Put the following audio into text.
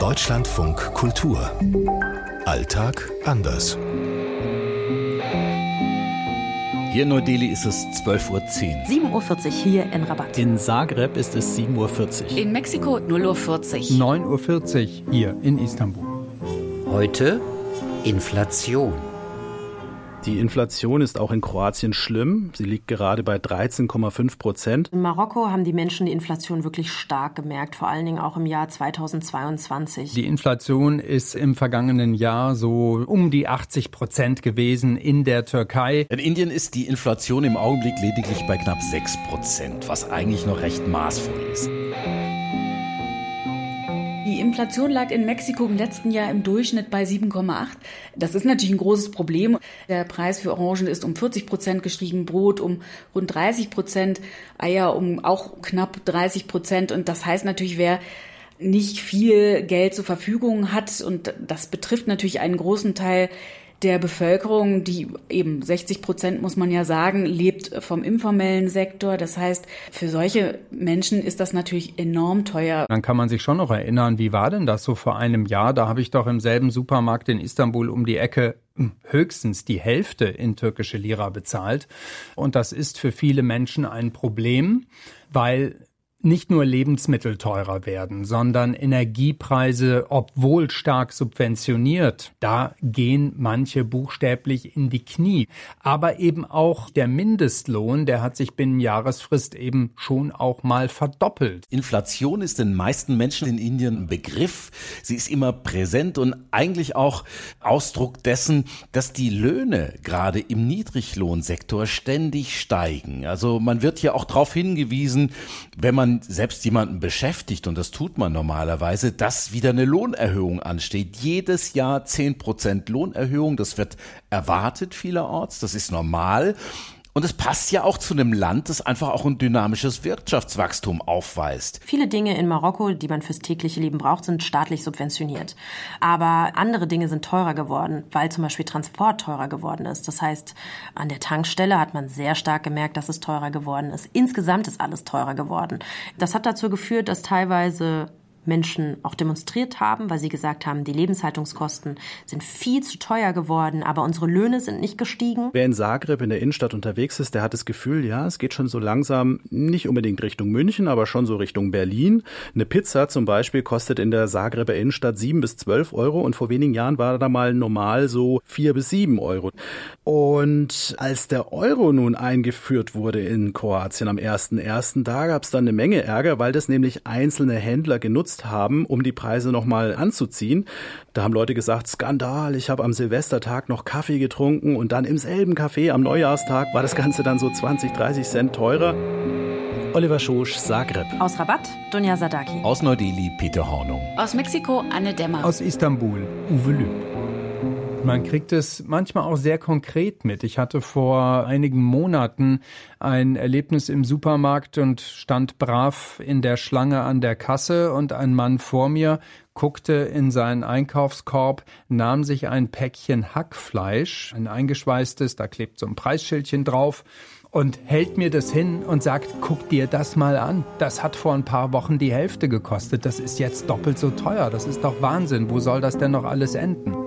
Deutschlandfunk Kultur. Alltag anders. Hier in Neu-Delhi ist es 12.10 Uhr. 7.40 Uhr hier in Rabat. In Zagreb ist es 7.40 Uhr. In Mexiko 0.40 Uhr. 9.40 Uhr hier in Istanbul. Heute Inflation. Die Inflation ist auch in Kroatien schlimm. Sie liegt gerade bei 13,5 Prozent. In Marokko haben die Menschen die Inflation wirklich stark gemerkt, vor allen Dingen auch im Jahr 2022. Die Inflation ist im vergangenen Jahr so um die 80 Prozent gewesen in der Türkei. In Indien ist die Inflation im Augenblick lediglich bei knapp 6 Prozent, was eigentlich noch recht maßvoll ist. Inflation lag in Mexiko im letzten Jahr im Durchschnitt bei 7,8. Das ist natürlich ein großes Problem. Der Preis für Orangen ist um 40 Prozent gestiegen, Brot um rund 30 Prozent, Eier um auch knapp 30 Prozent. Und das heißt natürlich, wer nicht viel Geld zur Verfügung hat, und das betrifft natürlich einen großen Teil der Bevölkerung, die eben 60 Prozent, muss man ja sagen, lebt vom informellen Sektor. Das heißt, für solche Menschen ist das natürlich enorm teuer. Dann kann man sich schon noch erinnern, wie war denn das so vor einem Jahr? Da habe ich doch im selben Supermarkt in Istanbul um die Ecke hm, höchstens die Hälfte in türkische Lira bezahlt. Und das ist für viele Menschen ein Problem, weil nicht nur Lebensmittel teurer werden, sondern Energiepreise, obwohl stark subventioniert, da gehen manche buchstäblich in die Knie. Aber eben auch der Mindestlohn, der hat sich binnen Jahresfrist eben schon auch mal verdoppelt. Inflation ist den meisten Menschen in Indien ein Begriff. Sie ist immer präsent und eigentlich auch Ausdruck dessen, dass die Löhne gerade im Niedriglohnsektor ständig steigen. Also man wird hier auch darauf hingewiesen, wenn man man selbst jemanden beschäftigt, und das tut man normalerweise, dass wieder eine Lohnerhöhung ansteht. Jedes Jahr zehn Prozent Lohnerhöhung, das wird erwartet vielerorts, das ist normal. Und es passt ja auch zu einem Land, das einfach auch ein dynamisches Wirtschaftswachstum aufweist. Viele Dinge in Marokko, die man fürs tägliche Leben braucht, sind staatlich subventioniert. Aber andere Dinge sind teurer geworden, weil zum Beispiel Transport teurer geworden ist. Das heißt, an der Tankstelle hat man sehr stark gemerkt, dass es teurer geworden ist. Insgesamt ist alles teurer geworden. Das hat dazu geführt, dass teilweise Menschen auch demonstriert haben, weil sie gesagt haben, die Lebenshaltungskosten sind viel zu teuer geworden, aber unsere Löhne sind nicht gestiegen. Wer in Zagreb in der Innenstadt unterwegs ist, der hat das Gefühl, ja, es geht schon so langsam nicht unbedingt Richtung München, aber schon so Richtung Berlin. Eine Pizza zum Beispiel kostet in der Zagreber Innenstadt sieben bis zwölf Euro und vor wenigen Jahren war da mal normal so vier bis sieben Euro. Und als der Euro nun eingeführt wurde in Kroatien am 1.1., da gab es dann eine Menge Ärger, weil das nämlich einzelne Händler genutzt genutzt haben, um die Preise nochmal anzuziehen. Da haben Leute gesagt, Skandal, ich habe am Silvestertag noch Kaffee getrunken und dann im selben Café am Neujahrstag war das Ganze dann so 20, 30 Cent teurer. Oliver Schosch, Zagreb. Aus Rabat, Dunja Sadaki. Aus Neu-Delhi, Peter Hornung. Aus Mexiko, Anne Dämmer. Aus Istanbul, Uwe Lüb. Man kriegt es manchmal auch sehr konkret mit. Ich hatte vor einigen Monaten ein Erlebnis im Supermarkt und stand brav in der Schlange an der Kasse und ein Mann vor mir guckte in seinen Einkaufskorb, nahm sich ein Päckchen Hackfleisch, ein eingeschweißtes, da klebt so ein Preisschildchen drauf und hält mir das hin und sagt, guck dir das mal an. Das hat vor ein paar Wochen die Hälfte gekostet. Das ist jetzt doppelt so teuer. Das ist doch Wahnsinn. Wo soll das denn noch alles enden?